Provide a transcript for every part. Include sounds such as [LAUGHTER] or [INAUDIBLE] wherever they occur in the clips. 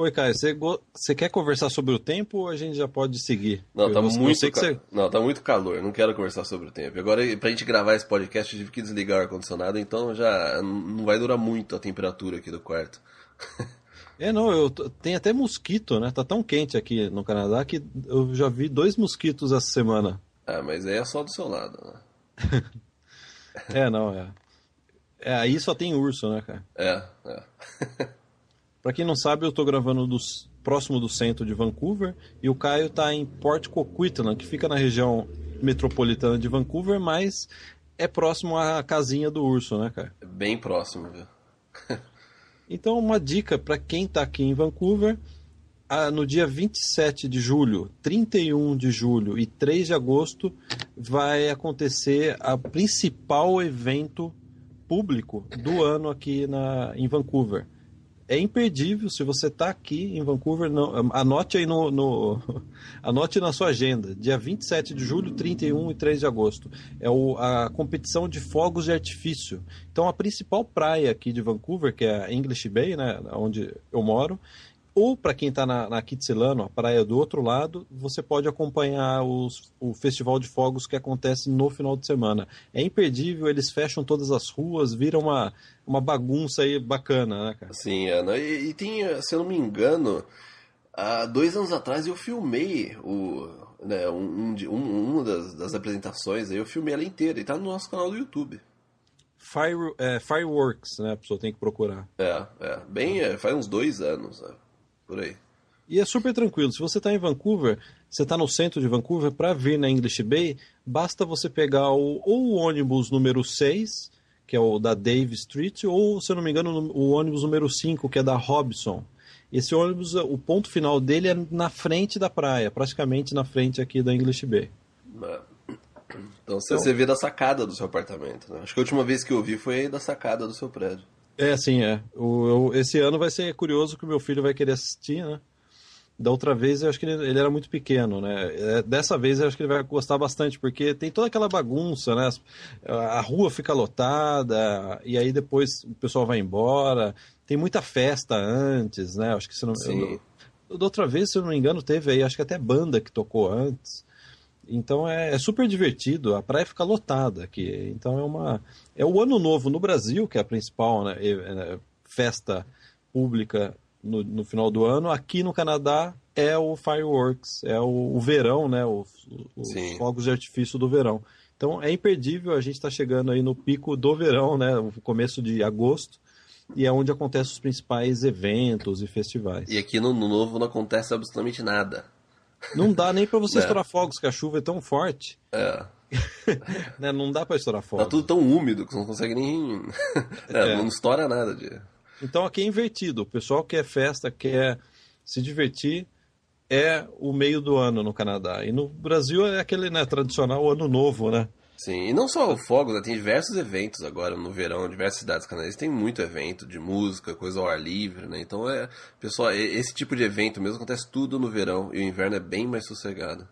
Oi, Caio, você, go... você quer conversar sobre o tempo ou a gente já pode seguir? Não, tá Eu muito, ca- você... não, tá muito calor, não quero conversar sobre o tempo. Agora, pra gente gravar esse podcast, eu tive que desligar o ar-condicionado, então já não vai durar muito a temperatura aqui do quarto. [LAUGHS] É, não, eu tem até mosquito, né? Tá tão quente aqui no Canadá que eu já vi dois mosquitos essa semana. Ah, mas aí é só do seu lado, né? [LAUGHS] É, não, é. É, aí só tem urso, né, cara? É, é. [LAUGHS] Pra quem não sabe, eu tô gravando próximo do centro de Vancouver e o Caio tá em Port Coquitlam, que fica na região metropolitana de Vancouver, mas é próximo à casinha do urso, né, cara? É Bem próximo, viu? [LAUGHS] Então, uma dica para quem está aqui em Vancouver, ah, no dia 27 de julho, 31 de julho e 3 de agosto vai acontecer a principal evento público do ano aqui na, em Vancouver. É imperdível, se você está aqui em Vancouver, não, anote aí no, no- [LAUGHS] anote na sua agenda, dia 27 de julho, 31 e 3 de agosto. É o- a competição de fogos de artifício. Então a principal praia aqui de Vancouver, que é a English Bay, né, onde eu moro, ou para quem está na, na Kitsilano, a praia do outro lado, você pode acompanhar os- o festival de fogos que acontece no final de semana. É imperdível, eles fecham todas as ruas, vira uma, uma bagunça aí bacana, né, cara? Sim, né? E, e tem, se eu não me engano, há dois anos atrás eu filmei o, né, um, um, um- uma das, das apresentações, aí eu filmei ela inteira e tá no nosso canal do YouTube. Fire, é, Fireworks, né? A pessoa tem que procurar. É, é. Bem, é, faz uns dois anos, é, por aí. E é super tranquilo. Se você está em Vancouver, você está no centro de Vancouver, para vir na English Bay, basta você pegar o, ou o ônibus número 6, que é o da Dave Street, ou, se eu não me engano, o ônibus número 5, que é da Robson. Esse ônibus, o ponto final dele é na frente da praia, praticamente na frente aqui da English Bay. Então você, você vê da sacada do seu apartamento, né? Acho que a última vez que eu vi foi da sacada do seu prédio. É, sim, é. O, eu- esse ano vai ser curioso que o meu filho vai querer assistir, né? Da outra vez eu acho que ele, ele era muito pequeno, né? É, Dessa vez eu acho que ele vai gostar bastante, porque tem toda aquela bagunça, né? A rua fica lotada, e aí depois o pessoal vai embora. Tem muita festa antes, né? Acho que se não. Sim. eu- da outra vez, se eu não me engano, teve aí, acho que até banda que tocou antes. Então é, é super divertido, a praia fica lotada aqui. Então é uma. É o ano novo no Brasil, que é a principal né, é, festa pública no, no final do ano. Aqui no Canadá é o Fireworks, é o, o verão, né? o- os fogos de artifício do verão. Então é imperdível, a gente está chegando aí no pico do verão, né? O começo de agosto, e é onde acontecem os principais eventos e festivais. E aqui no, no novo não acontece absolutamente nada. Não dá nem para você [LAUGHS] É. estourar fogos, que a chuva é tão forte. É. [LAUGHS] né? Não dá para estourar fogos. Tá tudo tão úmido que você não consegue nem. [LAUGHS] É, É. Não estoura nada de. Então aqui é invertido. O pessoal quer festa, quer se divertir, é o meio do ano no Canadá. E no Brasil é aquele né, tradicional ano novo, né? Sim, e não só o fogos, né? tem diversos eventos agora no verão, diversas cidades canadenses tem muito evento de música, coisa ao ar livre, né? Então é, pessoal, esse tipo de evento mesmo acontece tudo no verão e o inverno é bem mais sossegado.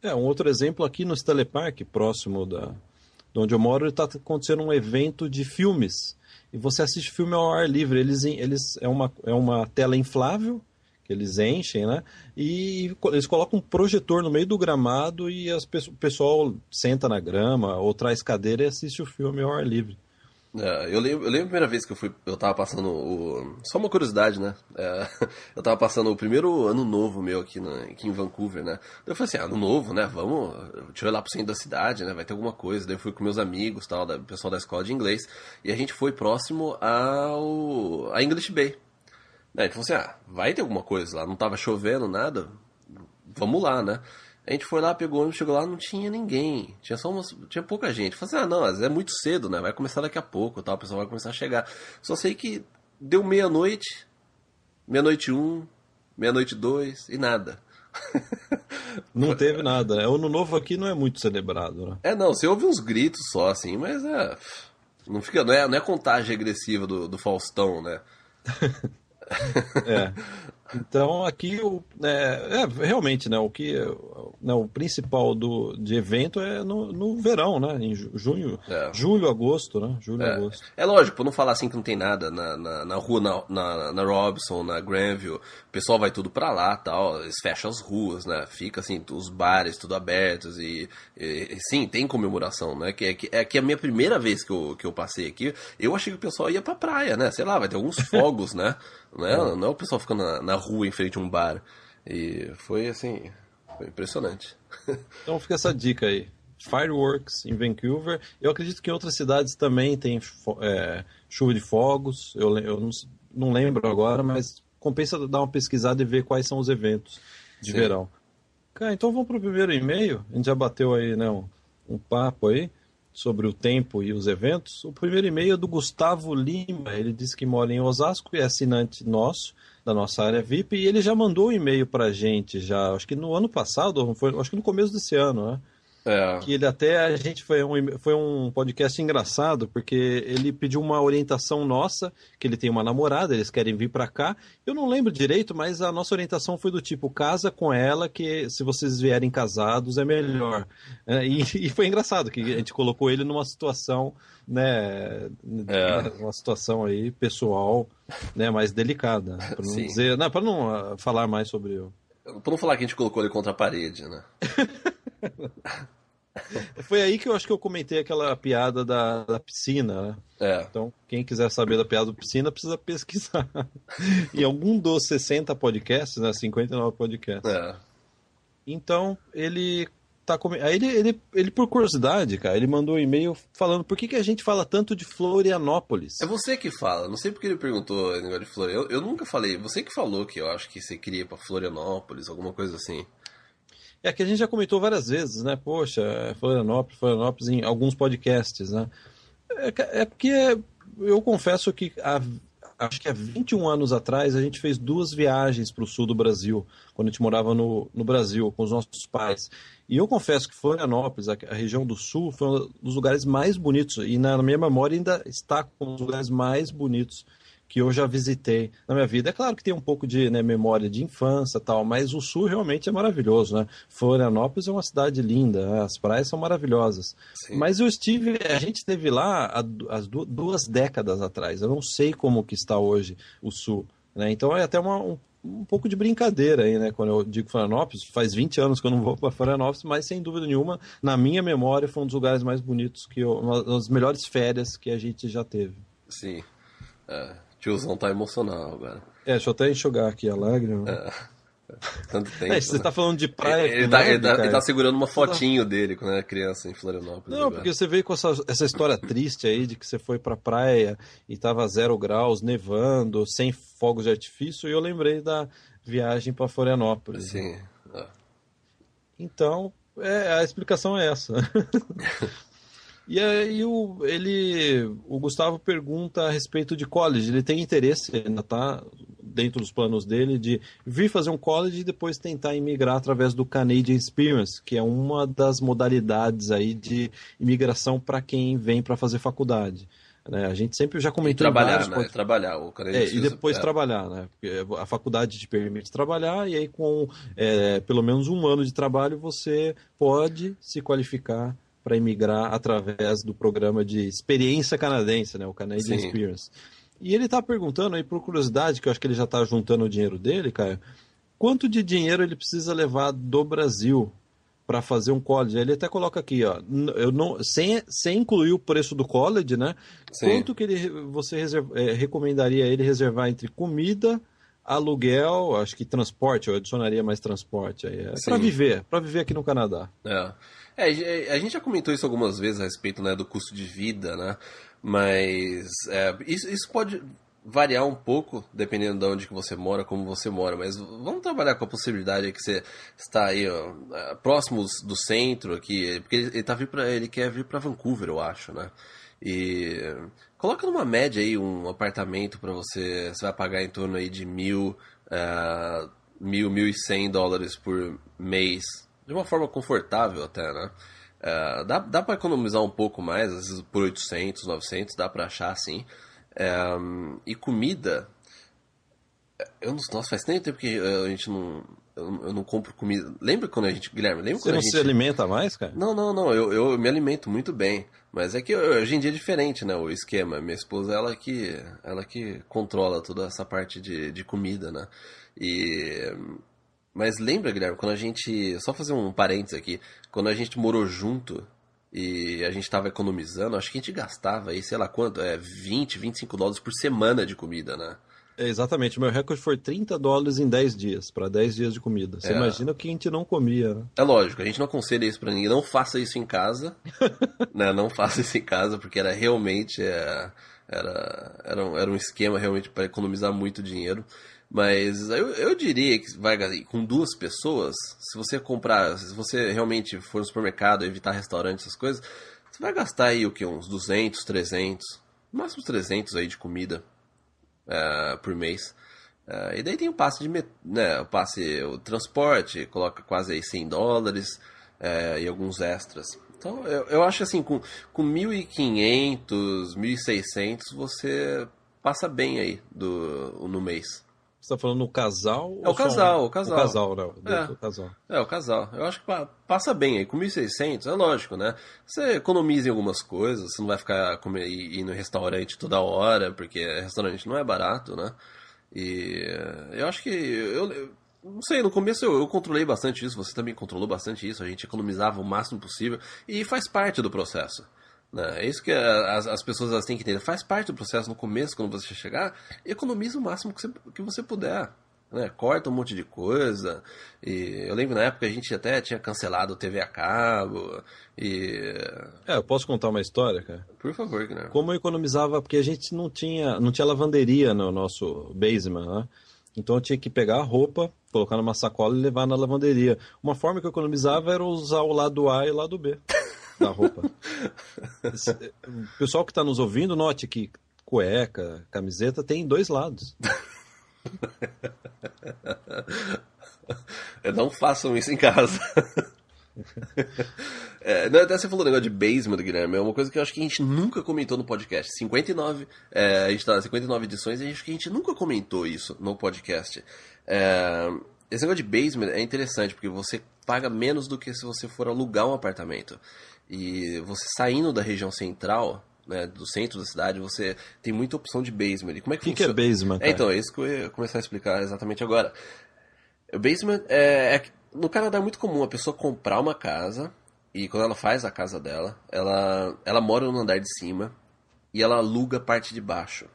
É, um outro exemplo aqui no Stanley Park, próximo da, de onde eu moro, está acontecendo um evento de filmes. E você assiste filme ao ar livre. Eles, eles é, uma, é uma tela inflável que eles enchem, né? E eles colocam um projetor no meio do gramado e as, o pessoal senta na grama ou traz cadeira e assiste o filme ao ar livre. É, eu, lembro, eu lembro a primeira vez que eu fui, eu tava passando o. Só uma curiosidade, né? É, [LAUGHS] eu tava passando o primeiro ano novo meu aqui, na, aqui em Vancouver, né? Eu falei assim, ano novo, né? Vamos, deixa eu ir lá pro centro da cidade, né? Vai ter alguma coisa. Daí eu fui com meus amigos, tal, da, pessoal da escola de inglês, e a gente foi próximo ao. a English Bay. A gente falou assim, ah, vai ter alguma coisa lá, não tava chovendo, nada, vamos lá, né? A gente foi lá, pegou o ônibus, chegou lá, não tinha ninguém. Tinha só umas, tinha pouca gente. Falei assim, ah, não, mas é muito cedo, né? Vai começar daqui a pouco, tal, o pessoal vai começar a chegar. Só sei que deu meia-noite, meia-noite um, meia-noite dois e nada. [LAUGHS] Não teve nada. Né? O ano novo aqui não é muito celebrado, né? É, não, você ouve uns gritos só, assim, mas é. Não, fica, não, é, não é contagem agressiva do, do Faustão, né? [LAUGHS] é. [LAUGHS] Então aqui o, é, é, realmente né, o que né, o principal do, de evento é no, no verão, né? Em junho, é. julho, agosto, né? Julho, é. agosto. É lógico, não falar assim que não tem nada na, na, na rua, na, na, na, Robson, na Granville, o pessoal vai tudo pra lá tal, eles fecham as ruas, né? Fica assim, os bares tudo abertos e, e, e sim, tem comemoração, né? Que é, que é que é a minha primeira vez que eu, que eu passei aqui, eu achei que o pessoal ia pra praia, né? Sei lá, vai ter alguns [LAUGHS] fogos, né? Não é, não é o pessoal ficando na, na rua em frente a um bar. E foi assim, foi impressionante. [LAUGHS] Então fica essa dica aí. Fireworks em Vancouver. Eu acredito que em outras cidades também tem é, chuva de fogos. Eu, eu não, não, lembro agora, mas compensa dar uma pesquisada e ver quais são os eventos de Sim. verão. Cara, então vamos para o primeiro e-mail. A gente já bateu aí né, um, um papo aí sobre o tempo e os eventos. O primeiro e-mail é do Gustavo Lima. Ele disse que mora em Osasco e é assinante nosso, da nossa área VIP. E ele já mandou um e-mail para a gente, já, acho que no ano passado, foi, acho que no começo desse ano, né? É. Que ele até a gente foi um, foi um podcast engraçado, porque ele pediu uma orientação nossa, que ele tem uma namorada, eles querem vir para cá. Eu não lembro direito, mas a nossa orientação foi do tipo: casa com ela, que se vocês vierem casados é melhor. É, e, e, foi engraçado que a gente colocou ele numa situação, né? É. Uma situação aí pessoal, né, mais delicada. Para não Sim. dizer. Não, para não ah, falar mais sobre. Para não falar que a gente colocou ele contra a parede, né? [LAUGHS] [LAUGHS] Foi aí que eu acho que eu comentei aquela piada da, da piscina, né? É. Então, quem quiser saber da piada da piscina, precisa pesquisar. [LAUGHS] em algum dos 60 podcasts, né? 59 podcasts. É. Então, ele tá com... Aí ele, ele, ele, por curiosidade, cara, ele mandou um e-mail falando por que, que a gente fala tanto de Florianópolis. É você que fala, não sei porque ele perguntou o negócio de Florianópolis. Eu, eu nunca falei, você que falou que eu acho que você queria ir pra Florianópolis, alguma coisa assim. É que a gente já comentou várias vezes, né? Poxa, Florianópolis, Florianópolis em alguns podcasts, né? É, é porque eu confesso que há, acho que há 21 anos atrás a gente fez duas viagens para o sul do Brasil, quando a gente morava no, no Brasil com os nossos pais. E eu confesso que Florianópolis, a, a região do sul, foi um dos lugares mais bonitos, e na, minha memória ainda está com os lugares mais bonitos que eu já visitei na minha vida. É claro que tem um pouco de né, memória de infância tal, mas o sul realmente é maravilhoso, né? Florianópolis é uma cidade linda, né? as praias são maravilhosas. Sim. Mas eu estive, a gente esteve lá há, há duas décadas atrás. Eu não sei como que está hoje o sul, né? Então é até uma, um, um pouco de brincadeira aí, né? Quando eu digo Florianópolis, faz 20 anos que eu não vou para Florianópolis, mas sem dúvida nenhuma, na minha memória, foi um dos lugares mais bonitos que eu, uma das melhores férias que a gente já teve. Sim. É, Tiozão tá emocional agora. É, deixa eu até enxugar aqui a lágrima. É. Tanto tempo, é, você né? tá falando de praia. Ele, ele, tá, ele, tá, ele, tá, segurando uma fotinho tá... dele quando era criança em Florianópolis. Não, agora. porque você veio com essa, essa história triste aí de que você foi pra praia e tava zero graus, nevando, sem fogos de artifício, e eu lembrei da viagem para Florianópolis. Sim. É. Então, é, a explicação é essa. [LAUGHS] E aí o, ele, o Gustavo pergunta a respeito de college. Ele tem interesse, ainda está dentro dos planos dele, de vir fazer um college e depois tentar imigrar através do Canadian Experience, que é uma das modalidades aí de imigração para quem vem para fazer faculdade. Né? A gente sempre já comentou e trabalhar, né? Trabalhar, o Canadian é, E depois é. trabalhar, né? A faculdade te permite trabalhar e aí com é, pelo menos um ano de trabalho você pode se qualificar para imigrar através do programa de experiência canadense, né, o Canadian Sim. Experience. E ele está perguntando aí, por curiosidade, que eu acho que ele já está juntando o dinheiro dele, Caio, quanto de dinheiro ele precisa levar do Brasil para fazer um college? Ele até coloca aqui, ó, eu não, sem, sem incluir o preço do college, né? Sim. Quanto que ele, você reserva, é, recomendaria ele reservar entre comida, aluguel, acho que transporte, eu adicionaria mais transporte aí, é, para viver, para viver aqui no Canadá. É. É, a gente já comentou isso algumas vezes a respeito né, do custo de vida, né? Mas é, isso, isso pode variar um pouco, dependendo de onde que você mora, como você mora, mas vamos trabalhar com a possibilidade que você está aí ó, é, do centro aqui, porque ele, tá vir pra, ele quer vir para Vancouver, eu acho, né? E coloca numa média aí um apartamento para você, você vai pagar em torno aí de mil, uh, mil, mil e cem dólares por mês, de uma forma confortável até, né? É, dá dá para economizar um pouco mais, às vezes por 800, 900, dá para achar assim. E comida, eu não, nossa, faz tanto tempo que a gente não, eu, eu, não compro comida. Lembra quando a gente, Guilherme, lembra Você quando não a gente... se alimenta mais, cara? Não, não, não, eu, eu me alimento muito bem. Mas é que hoje em dia é diferente, né, o esquema. Minha esposa, ela que, ela que controla toda essa parte de, de comida, né. E... Mas lembra, Guilherme, quando a gente... Só fazer um parênteses aqui. Quando a gente morou junto e a gente estava economizando, acho que a gente gastava aí, sei lá quanto, é 20, 25 dólares por semana de comida, né? É, exatamente, meu recorde foi 30 dólares em 10 dias, para 10 dias de comida. Você É. imagina o que a gente não comia, né? É lógico, a gente não aconselha isso pra ninguém. Não faça isso em casa. [LAUGHS] né? Não faça isso em casa, porque era realmente. é, era, era, um, era um esquema realmente para economizar muito dinheiro. Mas eu, eu diria que vai com duas pessoas, se você comprar, se você realmente for no supermercado, evitar restaurante, essas coisas, você vai gastar aí o que? Uns 200, 300, no máximo uns 300 aí de comida é, por mês. É, e daí tem o passe de né, o passe, o transporte, coloca quase aí 100 dólares é, e alguns extras. Então eu, eu acho assim, com, com 1.500, 1.600 você passa bem aí do, no mês. Você tá falando no casal? É o casal, um- o casal. O casal, não. É. O casal. É, o casal. Eu acho que pa- passa bem aí. Com 1.600, é lógico, né? Você economiza em algumas coisas, você não vai ficar comer, ir ir no restaurante toda hora, porque restaurante não é barato, né? E eh, eu acho que. Eu, eu não sei, no começo eu, eu controlei bastante isso, você também controlou bastante isso, a gente economizava o máximo possível e faz parte do processo. Né? É isso que as, as pessoas elas têm que entender. Faz parte do processo no começo, quando você chegar, economiza o máximo que você, que você puder. Né? Corta um monte de coisa. E eu lembro na época a gente até tinha cancelado o TV a cabo. E. É, eu posso contar uma história, cara? Por favor, Guilherme. Como eu economizava, porque a gente não tinha, não tinha lavanderia no nosso basement, né? Então eu tinha que pegar a roupa, colocar numa sacola e levar na lavanderia. Uma forma que eu economizava era usar o lado A e o lado B da roupa. Esse- O pessoal que está nos ouvindo, note que cueca, camiseta tem dois lados. [LAUGHS] É, Não façam isso em casa. É, não, até você falou o negócio de basement, Guilherme. É uma coisa que eu acho que a gente nunca comentou no podcast. 59, é, a gente tá 59 edições e acho que a gente nunca comentou isso no podcast. É, esse negócio de basement é interessante porque você paga menos do que se você for alugar um apartamento. E você saindo da região central, né, do centro da cidade, você tem muita opção de basement. E como é que, O que, que é funciona? basement? É, então, é isso que eu ia começar a explicar exatamente agora. O basement é, é- No Canadá é muito comum a pessoa comprar uma casa e quando ela faz a casa dela, ela, ela mora no andar de cima e ela aluga a parte de baixo.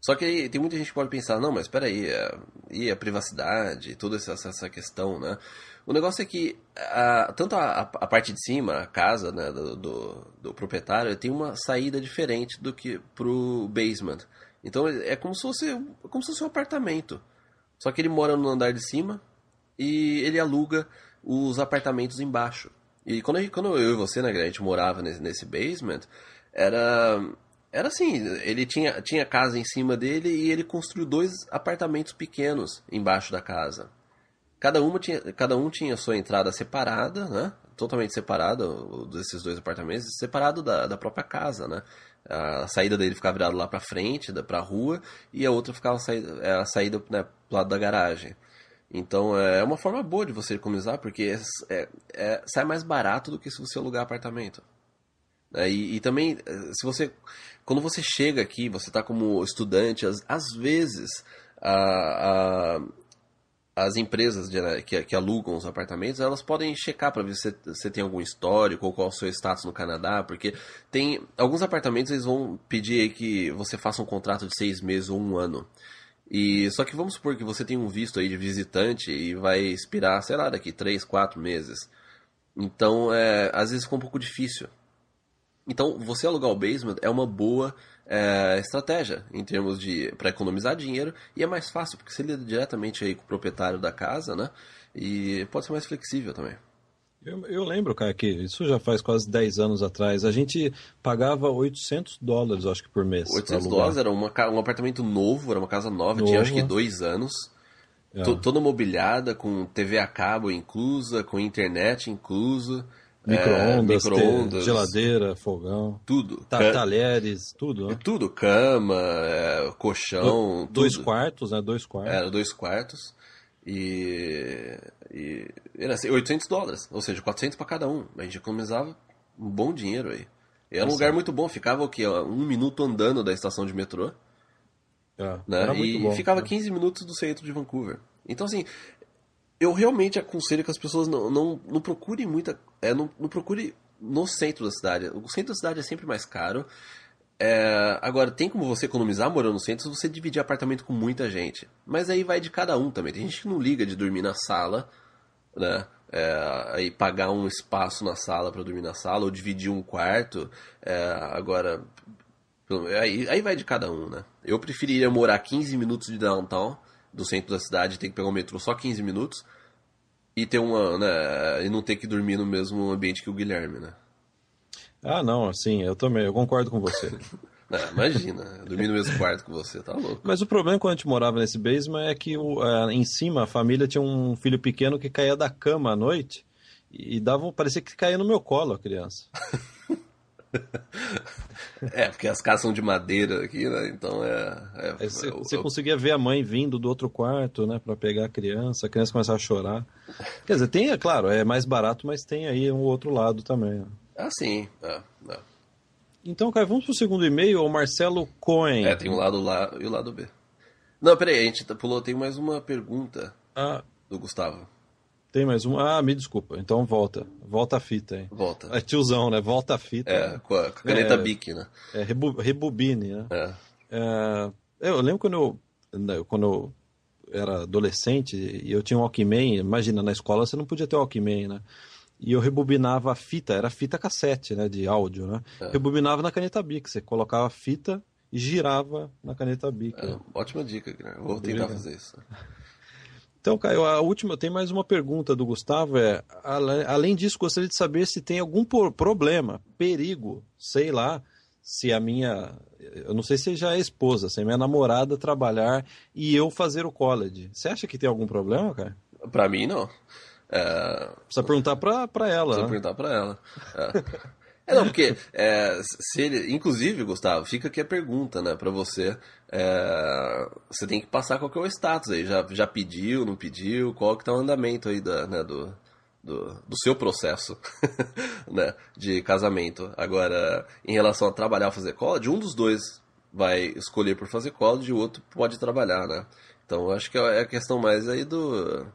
Só que tem muita gente que pode pensar, não, mas peraí, é, e a privacidade, toda essa, essa questão, né? O negócio é que a- tanto a, a parte de cima, a casa né, do, do, do proprietário, tem uma saída diferente do que pro basement. Então é como se fosse, como se fosse um apartamento. Só que ele mora no andar de cima e ele aluga os apartamentos embaixo. E quando, a quando eu e você, né, a gente morava nesse, nesse basement, era, era assim, ele tinha, tinha casa em cima dele e ele construiu dois apartamentos pequenos embaixo da casa. Cada, uma tinha, cada um tinha sua entrada separada, né? Totalmente separada, desses dois apartamentos, separado da, da própria casa, né? A saída dele ficava virada lá pra frente, da, pra rua, e a outra ficava saída, é, a saída né, pro lado da garagem. Então é uma forma boa de você economizar, porque é- é- sai mais barato do que se você alugar apartamento. É, e, e também, eh, se você. Quando você chega aqui, você está como estudante, às, às vezes a, a- as empresas de- né, que, que alugam os apartamentos, elas podem checar para ver se você tem algum histórico ou qual é o seu status no Canadá, porque tem alguns apartamentos eles vão pedir que você faça um contrato de seis meses ou um ano. E só que vamos supor que você tem um visto aí de visitante e vai expirar, sei lá, daqui três, quatro meses. Então, é, às vezes fica um pouco difícil. Então, você alugar o basement é uma boa é, estratégia em termos de para economizar dinheiro e é mais fácil porque você lida diretamente aí com o proprietário da casa, né? E pode ser mais flexível também. Eu, eu lembro, cara, que isso já faz quase 10 anos atrás. A gente pagava 800 dólares, acho que, por mês. pra 800 alugar. dólares era uma, um apartamento novo, era uma casa nova, tinha acho que dois anos. É. Toda mobiliada, com TV a cabo inclusa, com internet incluso. Micro-ondas, é, micro geladeira, fogão. Tudo. Ta talheres, tudo. Né? Tudo, cama, é, colchão. Do, dois quartos, né? Dois quartos. Era dois quartos. E, e era assim, 800 dólares, ou seja, 400 para cada um. A gente economizava um bom dinheiro aí. Era um lugar muito bom, ficava o quê? Um minuto andando da estação de metrô. É, né? e bom, ficava né? 15 minutos do centro de Vancouver. Então, assim, eu realmente aconselho que as pessoas não, não, não procurem muita. É, não, não procure no centro da cidade. O centro da cidade é sempre mais caro. É, agora, tem como você economizar morando no centro se você dividir apartamento com muita gente. Mas aí vai de cada um também. Tem gente que não liga de dormir na sala, né? É, aí pagar um espaço na sala para dormir na sala, ou dividir um quarto. É, agora, aí, aí vai de cada um, né? Eu preferiria morar 15 minutos de downtown, do centro da cidade, ter que pegar o metrô só 15 minutos, e ter uma, né? E não ter que dormir no mesmo ambiente que o Guilherme, né? Ah, não, assim, eu também, eu concordo com você. Não, [LAUGHS] imagina, dormir no mesmo quarto que você, tá louco. Mas o problema quando a gente morava nesse basement é que o, é, em cima a família tinha um filho pequeno que caía da cama à noite e dava, parecia que caía no meu colo a criança. [LAUGHS] é, porque as casas são de madeira aqui, né? Então é. é, é você, você conseguia ver a mãe vindo do outro quarto, né, para pegar a criança, a criança começava a chorar. Quer dizer, tem, é claro, é mais barato, mas tem aí um outro lado também. Né? Ah, sim. É, é. Então, Caio, vamos pro segundo e-mail, o Marcelo Cohen. É, tem um lado lá e o lado B. Não, peraí, a gente tá, pulou, tem mais uma pergunta ah, do Gustavo. Tem mais uma? Ah, me desculpa. Então volta. Volta a fita aí. Volta. É tiozão, né? Volta a fita. É, com a, caneta é, Bic, né? É, rebu, rebobine, né? É. é. Eu lembro quando eu, né, quando eu era adolescente e eu tinha um Walkman, imagina, na escola você não podia ter Walkman, né? e eu rebobinava a fita, era fita cassete, né, de áudio, né? É. Rebobinava na caneta Bic, você colocava a fita e girava na caneta Bic. É, né? Ótima dica, Guilherme. Vou tentar fazer isso. Então, Caio, a última, tem mais uma pergunta do Gustavo, é, além disso, gostaria de saber se tem algum problema, perigo, sei lá, se a minha, eu não sei se já é esposa, se a minha namorada trabalhar e eu fazer o college. Você acha que tem algum problema, cara? Para mim, não. É... Precisa perguntar pra, pra ela. Precisa né? perguntar pra ela. É. [LAUGHS] É, não, porque, é, se ele, inclusive, Gustavo, fica aqui a pergunta, né, pra você. É, você tem que passar qual que é o status aí. Já, já pediu, não pediu? Qual que tá o andamento aí da, né, do, do, do seu processo [LAUGHS] né, de casamento. Agora, em relação a trabalhar ou fazer college, um dos dois vai escolher por fazer college e o outro pode trabalhar, né? Então, acho que é a questão mais aí do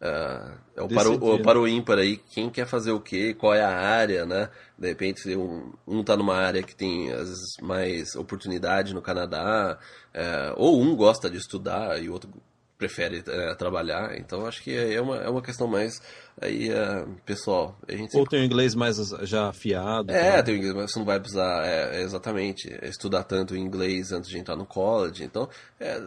Uh, é o para, o, o, para o ímpar aí, quem quer fazer o quê, qual é a área, né? De repente, um, um tá numa área que tem, às vezes, mais oportunidade no Canadá, uh, ou um gosta de estudar e o outro prefere uh, trabalhar. Então, acho que é uma, é uma questão mais aí, uh, pessoal. A gente ou tem o inglês mais já afiado. É, também. tem o inglês, mas você não vai precisar, é, exatamente, estudar tanto inglês antes de entrar no college. Então, é,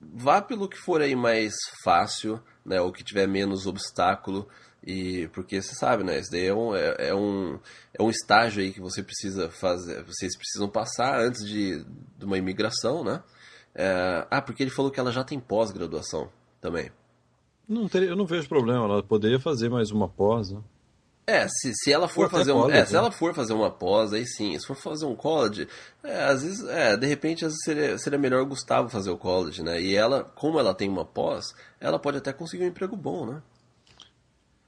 vá pelo que for aí mais fácil, né, ou que tiver menos obstáculo, e porque você sabe, né, isso daí é um, é, é, um, é um estágio aí que você precisa fazer, vocês precisam passar antes de, de uma imigração, né? É, ah, porque ele falou que ela já tem pós-graduação também. Não eu não vejo problema, ela poderia fazer mais uma pós, né? É, se, se ela for fazer um, college, é, se ela for fazer uma pós, aí sim. Se for fazer um college, é, às vezes, é, de repente às vezes seria, seria melhor o Gustavo fazer o college, né? E ela, como ela tem uma pós, ela pode até conseguir um emprego bom, né?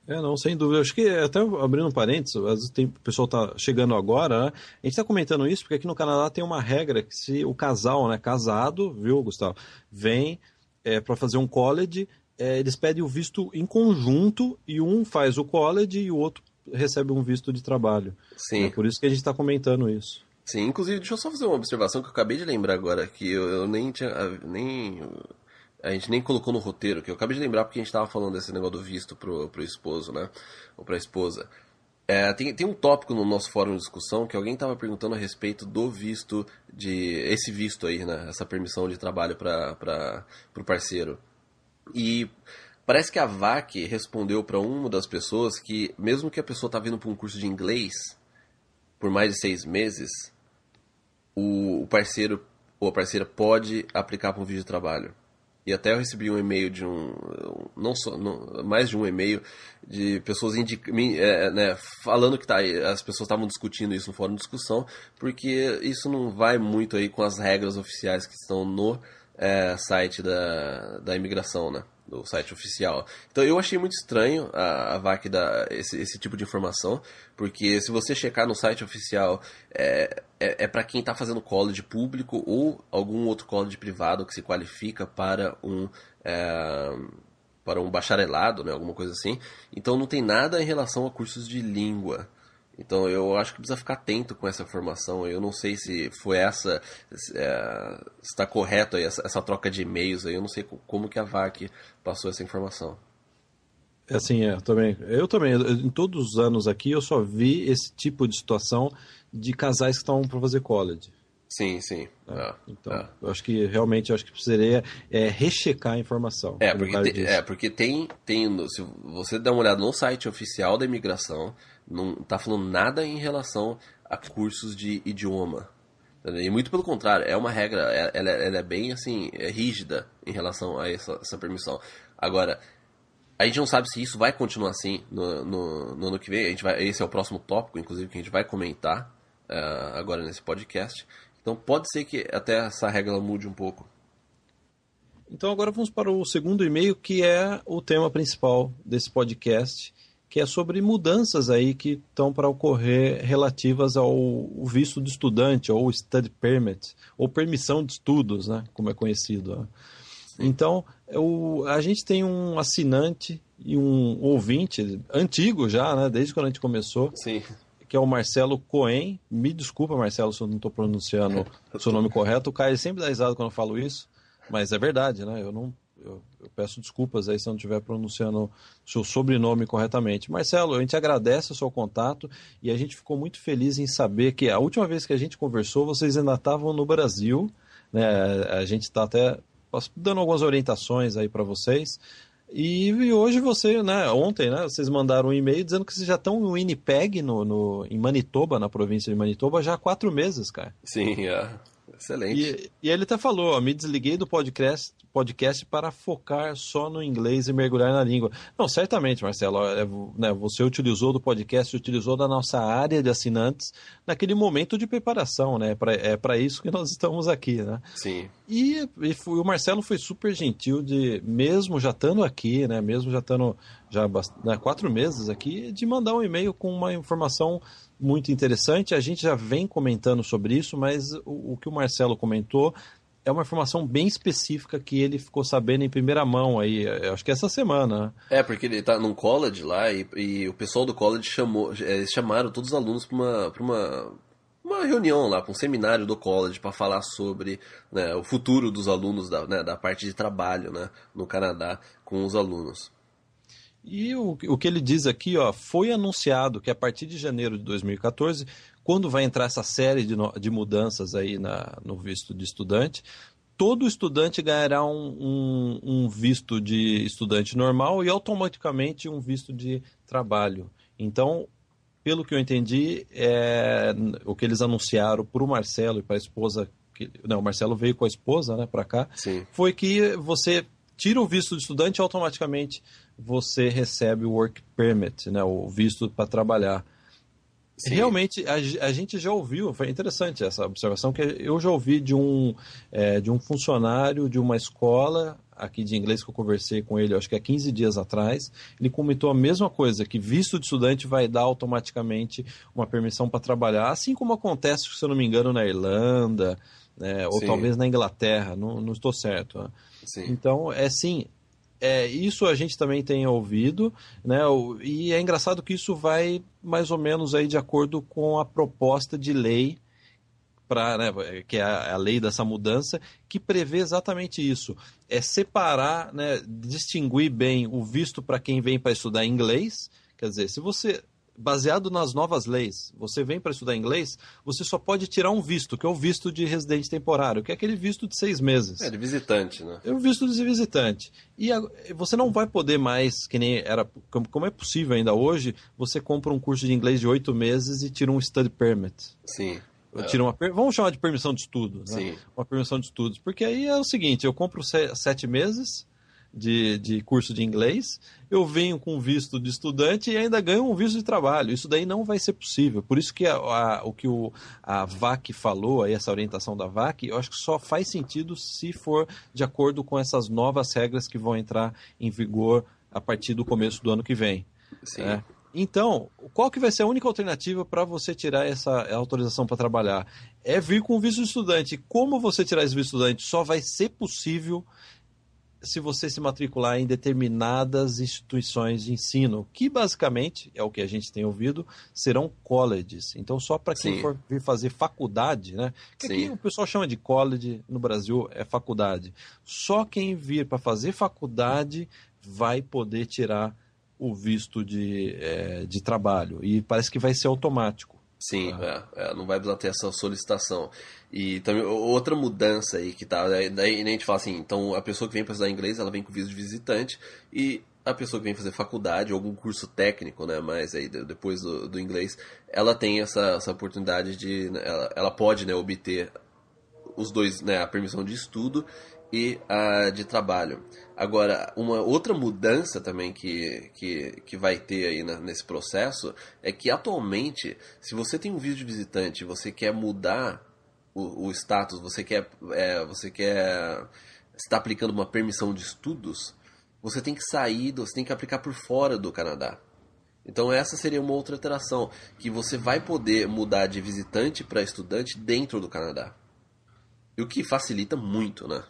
É, não, sem dúvida. Acho que até abrindo um parênteses, às vezes tem, o pessoal tá chegando agora, né? A gente está comentando isso porque aqui no Canadá tem uma regra que se o casal, né, casado, viu, Gustavo, vem é, para fazer um college, é, eles pedem o visto em conjunto e um faz o college e o outro recebe um visto de trabalho. Sim. É por isso que a gente está comentando isso. Sim, inclusive, deixa eu só fazer uma observação que eu acabei de lembrar agora, que eu, eu nem tinha. nem a gente nem colocou no roteiro, que eu acabei de lembrar porque a gente estava falando desse negócio do visto pro, pro esposo, né? Ou pra esposa. É, tem, tem um tópico no nosso fórum de discussão que alguém estava perguntando a respeito do visto, de esse visto aí, né? Essa permissão de trabalho para o parceiro. E Parece que a VAC respondeu para uma das pessoas que, mesmo que a pessoa está vindo para um curso de inglês por mais de seis meses, o parceiro ou a parceira pode aplicar para um vídeo de trabalho. E até eu recebi um e-mail de um. não só, não, mais de um e-mail de pessoas indica, é, né, falando que tá, as pessoas estavam discutindo isso no fórum de discussão, porque isso não vai muito aí com as regras oficiais que estão no é, site da, da imigração, né? Do site oficial. Então eu achei muito estranho a, a VAC dar esse, esse, tipo de informação, porque se você checar no site oficial, é, é, é para quem está fazendo college público ou algum outro college privado que se qualifica para um. É, para um bacharelado, né, alguma coisa assim. Então não tem nada em relação a cursos de língua. Então eu acho que precisa ficar atento com essa informação. Eu não sei se foi essa, é, está correto aí, essa, essa, troca de e-mails aí. Eu não sei como que a VAC passou essa informação. É assim, é, também. Eu também, em todos os anos aqui, eu só vi esse tipo de situação de casais que estão para fazer college. Sim, sim. É, então, é. eu acho que realmente acho que precisaria é, rechecar a informação. É, porque, te, é, porque tem, tem. Se você der uma olhada no site oficial da imigração, não está falando nada em relação a cursos de idioma. E muito pelo contrário, é uma regra, é, ela, ela é bem assim, é rígida em relação a essa, essa, permissão. Agora, a gente não sabe se isso vai continuar assim no, no, no ano que vem. A gente vai, esse é o próximo tópico, inclusive, que a gente vai comentar uh, agora nesse podcast. Então pode ser que até essa regra mude um pouco. Então agora vamos para o segundo e-mail, que é o tema principal desse podcast, que é sobre mudanças aí que estão para ocorrer relativas ao visto de estudante, ou study permit, ou permissão de estudos, né, como é conhecido. Né? Então, o, a gente tem um assinante e um ouvinte antigo já, né, desde quando a gente começou, Sim. que é o Marcelo Coen. Me desculpa, Marcelo, se eu não estou pronunciando o seu nome correto. O Caio sempre dá risada quando eu falo isso, mas é verdade, né? Eu não eu, eu, peço desculpas aí se eu não estiver pronunciando seu sobrenome corretamente. Marcelo, a gente agradece o seu contato e a gente ficou muito feliz em saber que a última vez que a gente conversou, vocês ainda estavam no Brasil. Né? A gente está até dando algumas orientações aí para vocês. E, e, hoje você, né, ontem, né, vocês mandaram um e-mail dizendo que vocês já estão no Winnipeg, no, no, em Manitoba, na província de Manitoba, já há quatro meses, cara. Sim, é. Excelente. E, e ele até falou, ó, me desliguei do podcast, podcast para focar só no inglês e mergulhar na língua. Não, certamente, Marcelo, é, né, você utilizou do podcast, utilizou da nossa área de assinantes naquele momento de preparação, né? Pra, é para isso que nós estamos aqui, né? Sim. E, e foi, o Marcelo foi super gentil de, mesmo já estando aqui, né? Mesmo já estando já né, quatro meses aqui, de mandar um e-mail com uma informação muito interessante. A gente já vem comentando sobre isso, mas o, o que o Marcelo comentou é uma informação bem específica que ele ficou sabendo em primeira mão aí, acho que essa semana. É, porque ele está num college lá e, e, o pessoal do college chamou, eles chamaram todos os alunos para uma, uma, uma reunião lá, um seminário do college para falar sobre né, o futuro dos alunos da, né, da parte de trabalho né, no Canadá com os alunos. E o, o que ele diz aqui, ó, foi anunciado que a partir de janeiro de 2014, quando vai entrar essa série de, de mudanças aí na, no visto de estudante, todo estudante ganhará um, um, um, visto de estudante normal e automaticamente um visto de trabalho. Então, pelo que eu entendi, é, o que eles anunciaram para o Marcelo e para a esposa, que, não, o Marcelo veio com a esposa né, para cá, Sim. foi que você tira o visto de estudante automaticamente você recebe o work permit, né, o visto para trabalhar. Sim. Realmente, a, a, gente já ouviu, foi interessante essa observação, que eu já ouvi de um, é, de um funcionário de uma escola aqui de inglês que eu conversei com ele, acho que há 15 dias atrás, ele comentou a mesma coisa, que visto de estudante vai dar automaticamente uma permissão para trabalhar, assim como acontece, se eu não me engano, na Irlanda, né, ou Sim. talvez na Inglaterra, não, não estou certo. Né? Então, é sim, é, isso a gente também tem ouvido, né? E é engraçado que isso vai mais ou menos aí de acordo com a proposta de lei para, né, que é a, a, lei dessa mudança, que prevê exatamente isso, é separar, né, distinguir bem o visto para quem vem para estudar inglês, quer dizer, se você baseado nas novas leis, você vem para estudar inglês, você só pode tirar um visto, que é o visto de residente temporário, que é aquele visto de seis meses. É, de visitante, né? É o visto de visitante. E a, você não vai poder mais, que nem era, como, como, é possível ainda hoje, você compra um curso de inglês de oito meses e tira um study permit. Sim. Tira uma, vamos chamar de permissão de estudo, né? Sim. Uma permissão de estudos. Porque aí é o seguinte, eu compro sete meses, de, de curso de inglês, eu venho com visto de estudante e ainda ganho um visto de trabalho. Isso daí não vai ser possível. Por isso que a, a, o que o, a VAC falou, aí, essa orientação da VAC, eu acho que só faz sentido se for de acordo com essas novas regras que vão entrar em vigor a partir do começo do ano que vem. Sim. É. Então, qual que vai ser a única alternativa para você tirar essa autorização para trabalhar? É vir com visto de estudante. Como você tirar esse visto de estudante só vai ser possível se você se matricular em determinadas instituições de ensino, que basicamente, é o que a gente tem ouvido, serão colleges. Então, só para quem Sim. for vir fazer faculdade, né? Que aqui o pessoal chama de college, no Brasil é faculdade. Só quem vir para fazer faculdade vai poder tirar o visto de, eh, de trabalho. E parece que vai ser automático. Sim, é, é, não vai precisar ter essa solicitação. E também outra mudança aí que tá, daí, daí a gente fala assim, então a pessoa que vem para estudar inglês, ela vem com visto de visitante e a pessoa que vem fazer faculdade ou algum curso técnico, né, mas aí de- depois do, do inglês, ela tem essa, essa oportunidade de, né, ela, ela pode, né, obter os dois, né, a permissão de estudo e a de trabalho. Agora, uma outra mudança também que, que, que vai ter aí na- nesse processo é que atualmente, se você tem um visto de visitante e você quer mudar o, o status, você quer, é, você quer está aplicando uma permissão de estudos, você tem que sair, você tem que aplicar por fora do Canadá. Então essa seria uma outra alteração, que você vai poder mudar de visitante para estudante dentro do Canadá. E o que facilita muito, né?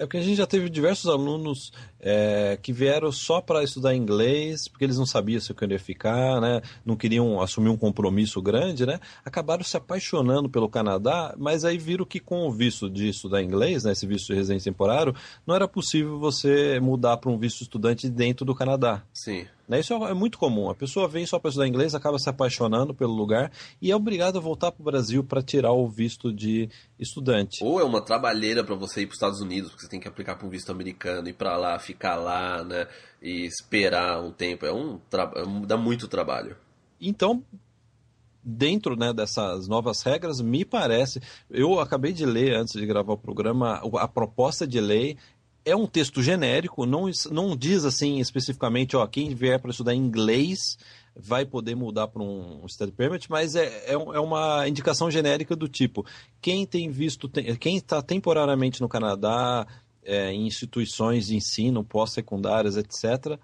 É porque a gente já teve diversos alunos é, que vieram só para estudar inglês, porque eles não sabiam se queriam ficar, né? não queriam assumir um compromisso grande, né? acabaram se apaixonando pelo Canadá, mas aí viram que com o visto de estudar inglês, né, esse visto de residência temporário, não era possível você mudar para um visto estudante dentro do Canadá. Sim. Né? Isso é muito comum. A pessoa vem só para estudar inglês, acaba se apaixonando pelo lugar e é obrigada a voltar para o Brasil para tirar o visto de estudante. Ou é uma trabalheira para você ir para os Estados Unidos, porque você tem que aplicar para um visto americano, ir para lá, ficar lá, né? E esperar um tempo. É um, tra... é um- dá muito trabalho. Então, dentro né, dessas novas regras, me parece. Eu acabei de ler antes de gravar o programa a proposta de lei. É um texto genérico, não, não diz assim especificamente, ó, quem vier para estudar inglês vai poder mudar para um study permit, mas é, é, é uma indicação genérica do tipo, quem tem visto, quem está temporariamente no Canadá, é, em instituições de ensino, pós-secundárias, etc.,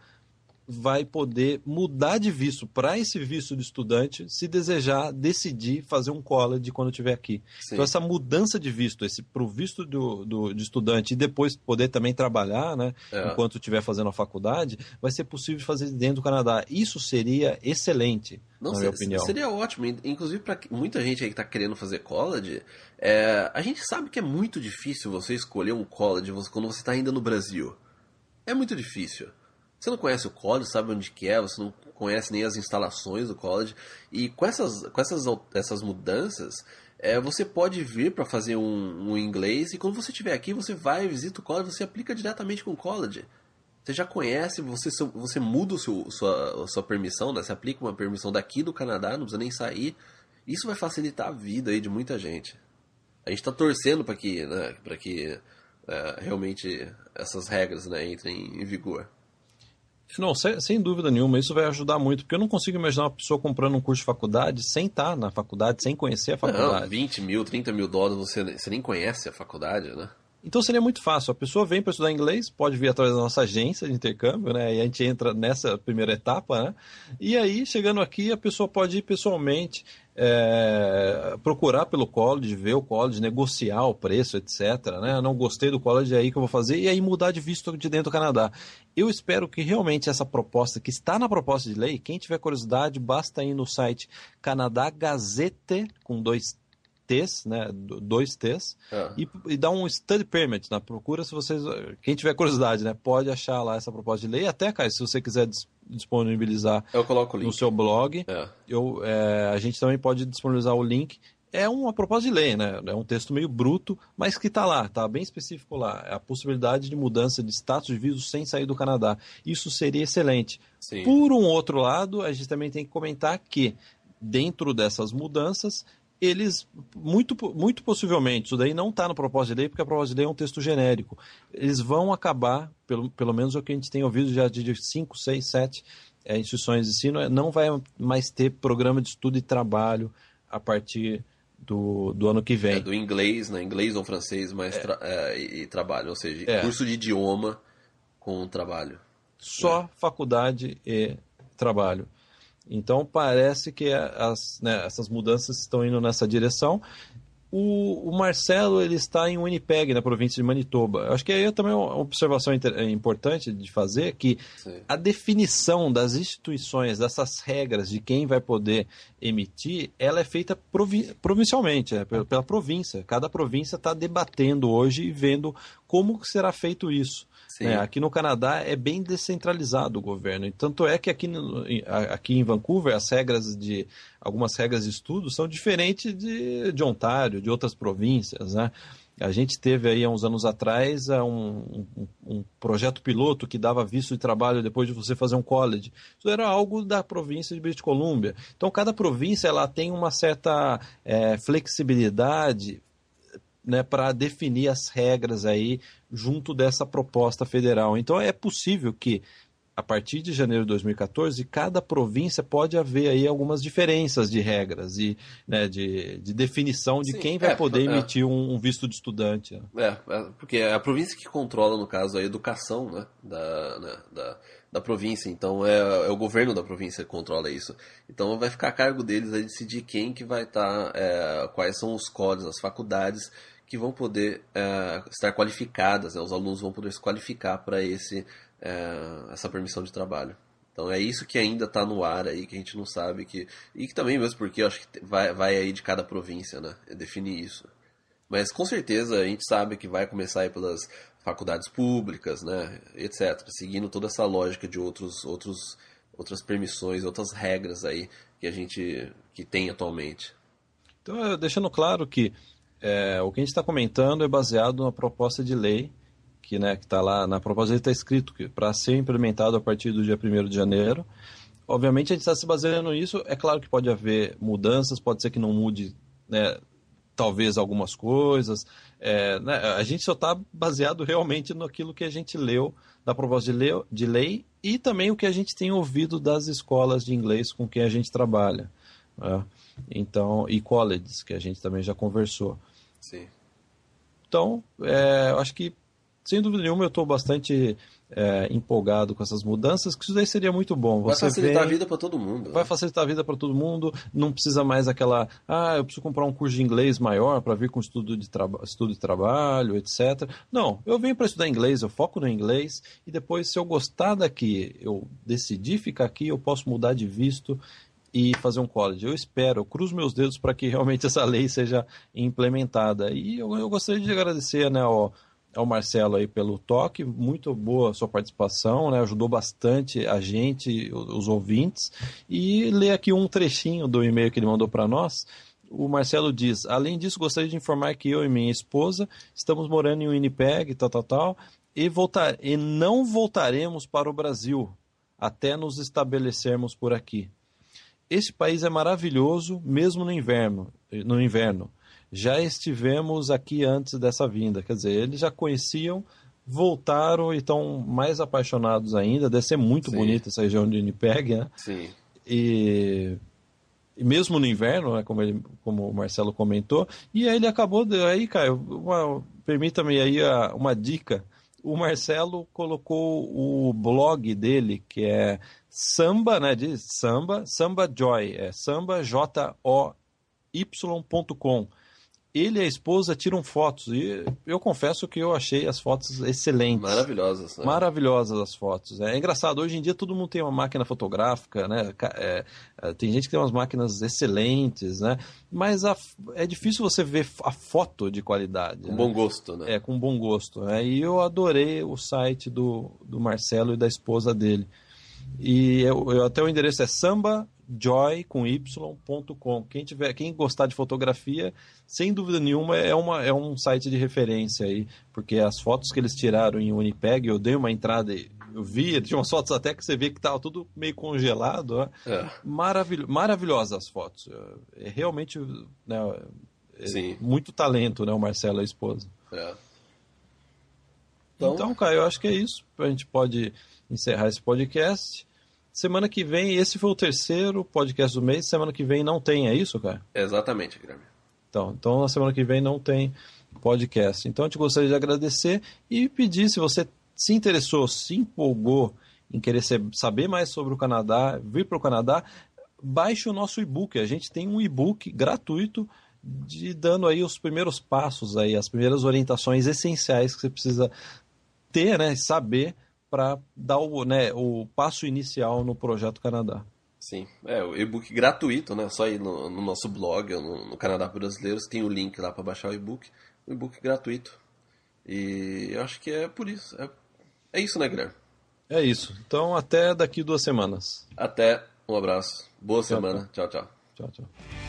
vai poder mudar de visto para esse visto de estudante se desejar decidir fazer um college quando estiver aqui. Sim. Então essa mudança de visto, esse para o visto do, do, de estudante e depois poder também trabalhar, né, É. enquanto estiver fazendo a faculdade, vai ser possível fazer dentro do Canadá. Isso seria excelente, Não, na minha opinião. seria ótimo. Inclusive, para muita gente aí que tá querendo fazer college, é, a gente sabe que é muito difícil você escolher um college quando você está ainda no Brasil. É muito difícil. Você não conhece o college, sabe onde que é, você não conhece nem as instalações do college. E com essas, com essas, essas mudanças, é, você pode vir para fazer um, um inglês e quando você estiver aqui, você vai, visita o college, você aplica diretamente com o college. Você já conhece, você, você muda seu, sua, sua permissão, né? Você aplica uma permissão daqui do Canadá, não precisa nem sair. Isso vai facilitar a vida aí de muita gente. A gente está torcendo para que, né, pra que é, realmente essas regras né, entrem em vigor. Não, sem, sem dúvida nenhuma, isso vai ajudar muito, porque eu não consigo imaginar uma pessoa comprando um curso de faculdade sem estar na faculdade, sem conhecer a Não, faculdade. 20 mil, 30 mil dólares, você, você nem conhece a faculdade, né? Então seria muito fácil. A pessoa vem para estudar inglês, pode vir através da nossa agência de intercâmbio, né? E a gente entra nessa primeira etapa, né? E aí, chegando aqui, a pessoa pode ir pessoalmente, é, procurar pelo college, ver o college, negociar o preço, etc. Né? Não gostei do college, é aí que eu vou fazer, e aí mudar de visto de dentro do Canadá. Eu espero que realmente essa proposta, que está na proposta de lei, quem tiver curiosidade, basta ir no site Canadá Gazette, com dois T's, né? Dois T's, Ah. e, e dá um study permit na procura se vocês quem tiver curiosidade né pode achar lá essa proposta de lei até cara se você quiser dis- disponibilizar no seu blog É. eu é, a gente também pode disponibilizar o link é uma proposta de lei né é um texto meio bruto mas que está lá está bem específico lá é a possibilidade de mudança de status de visto sem sair do Canadá isso seria excelente Sim. por um outro lado a gente também tem que comentar que dentro dessas mudanças eles, muito, muito possivelmente, isso daí não está no propósito de lei, porque a propósito de lei é um texto genérico. Eles vão acabar, pelo, pelo menos o que a gente tem ouvido já de 5, 6, 7 instituições de ensino, é, não vai mais ter programa de estudo e trabalho a partir do, do ano que vem. É, do inglês, né? Inglês ou francês, mas é. tra é, e, trabalho, ou seja, é. curso de idioma com trabalho. Só faculdade e trabalho. Então parece que as, né, essas mudanças estão indo nessa direção. O, o, Marcelo ele está em Winnipeg, na província de Manitoba. Acho que aí é também uma observação é importante de fazer que Sim. a definição das instituições, dessas regras de quem vai poder emitir, ela é feita provi provincialmente, é, pela, pela província. Cada província está debatendo hoje e vendo como será feito isso. É, aqui no Canadá é bem descentralizado o governo. Tanto é que aqui, no, aqui em Vancouver as regras de algumas regras de estudo são diferentes de, de Ontário, de outras províncias, né? A gente teve aí há uns anos atrás um, um, um, projeto piloto que dava visto de trabalho depois de você fazer um college. Isso era algo da província de British Columbia. Então cada província ela tem uma certa é, flexibilidade né, para definir as regras aí junto dessa proposta federal. Então é possível que a partir de janeiro de 2014, cada província pode haver aí algumas diferenças de regras e né, de, de, definição de Sim, quem vai é, poder é. emitir um, um, visto de estudante. Né? É, é, porque é a província que controla, no caso, a educação né, da, né, da, da, província. Então é, é, o governo da província que controla isso. Então vai ficar a cargo deles a decidir quem que vai estar, tá, é, quais são os códigos, as faculdades que vão poder é, estar qualificadas, né? os alunos vão poder se qualificar para esse é, essa permissão de trabalho. Então é isso que ainda está no ar aí, que a gente não sabe que e que também mesmo porque eu acho que vai, vai aí de cada província, né, definir isso. Mas com certeza a gente sabe que vai começar aí pelas faculdades públicas, né, etc, seguindo toda essa lógica de outros outros outras permissões, outras regras aí que a gente que tem atualmente. Então, deixando claro que é, o que a gente está comentando é baseado na proposta de lei que né, está lá na proposta está escrito que para ser implementado a partir do dia 1 de janeiro. Obviamente a gente está se baseando nisso. É claro que pode haver mudanças, pode ser que não mude, né, talvez algumas coisas. É, né, a gente só está baseado realmente naquilo que a gente leu da proposta de lei, de lei e também o que a gente tem ouvido das escolas de inglês com quem a gente trabalha. Né? Então, e colleges, que a gente também já conversou. Sim. Então, é, acho que, sem dúvida nenhuma, eu estou bastante é, empolgado com essas mudanças, que isso daí seria muito bom. Você vai facilitar vem, a vida para todo mundo. Vai né? facilitar a vida para todo mundo, não precisa mais aquela, ah, eu preciso comprar um curso de inglês maior para vir com estudo de, estudo de trabalho, etc. Não, eu venho para estudar inglês, eu foco no inglês, e depois, se eu gostar daqui, eu decidir ficar aqui, eu posso mudar de visto e fazer um college. Eu espero, eu cruzo meus dedos para que realmente essa lei seja implementada. E eu, eu gostaria de agradecer né, ao, ao, Marcelo aí pelo toque, muito boa a sua participação, né, ajudou bastante a gente, os ouvintes, e ler aqui um trechinho do e-mail que ele mandou para nós. O Marcelo diz: Além disso, gostaria de informar que eu e minha esposa estamos morando em Winnipeg, tal, tal, tal, e, voltar, e não voltaremos para o Brasil até nos estabelecermos por aqui. Este país é maravilhoso, mesmo no inverno. No inverno. Já estivemos aqui antes dessa vinda. Quer dizer, eles já conheciam, voltaram e estão mais apaixonados ainda. Deve ser muito Sim. bonita essa região de Winnipeg, né? Sim. E, e mesmo no inverno, né, como, ele, como o Marcelo comentou. E aí ele acabou. De, aí, Caio, permita-me aí uma dica. O Marcelo colocou o blog dele, que é samba, né, de samba, samba joy, é samba j o y.com. Ele e a esposa tiram fotos e eu confesso que eu achei as fotos excelentes. Maravilhosas. Né? Maravilhosas as fotos. É engraçado, hoje em dia todo mundo tem uma máquina fotográfica, né? É, é, tem gente que tem umas máquinas excelentes, né? Mas a, é difícil você ver a foto de qualidade. Com né? bom gosto, né? É, com bom gosto. Né? E eu adorei o site do, do Marcelo e da esposa dele. E eu, eu, até o endereço é sambajoy com y.com. Quem tiver, quem gostar de fotografia, sem dúvida nenhuma é uma é um site de referência aí, porque as fotos que eles tiraram em Winnipeg, eu dei uma entrada eu vi, tinha umas fotos até que você vê que tava tudo meio congelado. Né? É. Maravil maravilhosas as fotos. É realmente né, é muito talento, né? O Marcelo, a esposa. É. Então, então, Caio, eu acho que é isso. A gente pode encerrar esse podcast. Semana que vem, esse foi o terceiro podcast do mês. Semana que vem não tem, é isso, cara? Exatamente, Guilherme. Então, então na semana que vem não tem podcast. Então, eu te gostaria de agradecer e pedir se você se interessou, se empolgou em querer saber mais sobre o Canadá, vir para o Canadá, baixe o nosso e-book. A gente tem um e-book gratuito de dando aí os primeiros passos aí, as primeiras orientações essenciais que você precisa ter, né, saber para dar o, né, o passo inicial no projeto Canadá. Sim, é o e-book gratuito, né? Só ir no, no nosso blog, no, no Canadá para Brasileiros, tem o link lá para baixar o e-book, o e-book gratuito. E eu acho que é por isso. É, é isso, né, Guilherme? É isso. Então até daqui duas semanas. Até. Um abraço. Boa tchau, semana. tchau. tchau. tchau, tchau.